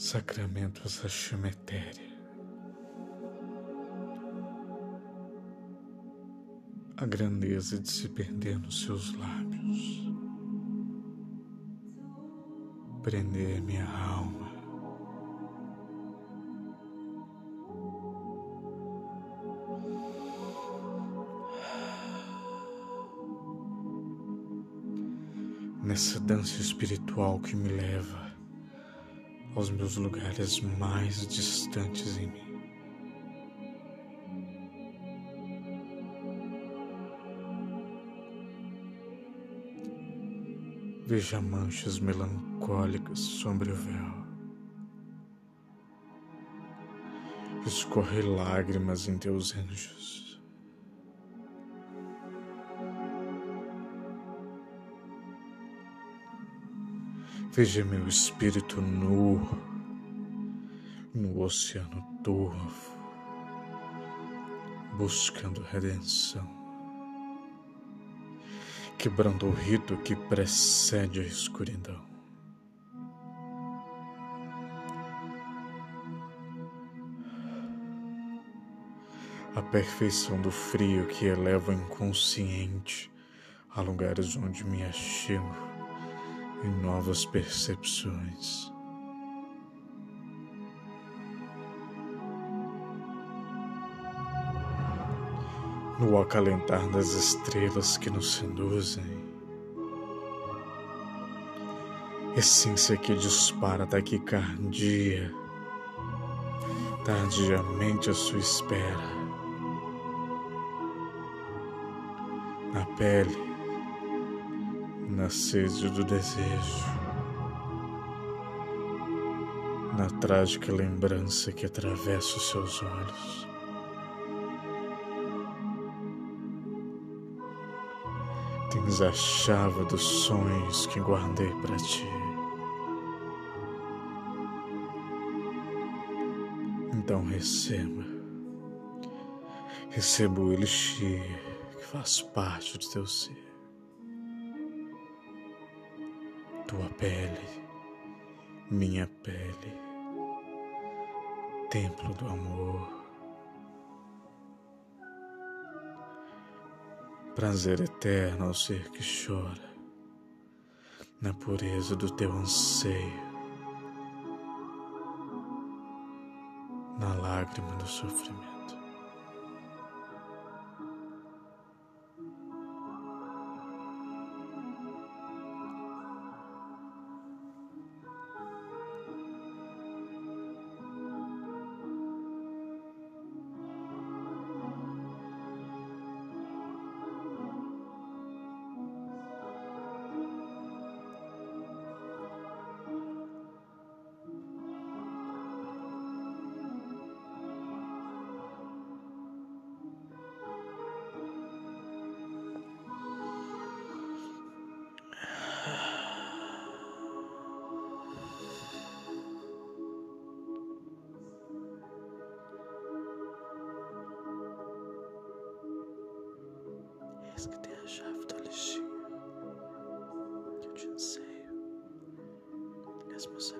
Sacramento etérea. A grandeza de se perder nos seus lábios. Prender minha alma. Nessa dança espiritual que me leva aos meus lugares mais distantes em mim. Veja manchas melancólicas sobre o véu. Escorre lágrimas em teus anjos. Veja meu espírito nu no oceano turvo, buscando redenção, quebrando o rito que precede a escuridão. A perfeição do frio que eleva o inconsciente a lugares onde me achego em novas percepções. No acalentar das estrelas que nos seduzem, essência que dispara taquicardia, tardiamente à sua espera, na pele na sede do desejo, na trágica lembrança que atravessa os seus olhos. Tens a chave dos sonhos que guardei para ti. Então receba, receba o elixir que faz parte do teu ser. Tua pele, minha pele, templo do amor. Prazer eterno ao ser que chora, na pureza do teu anseio, na lágrima do sofrimento. Eis que tem a chave do elixir que eu te. És meu sacramento.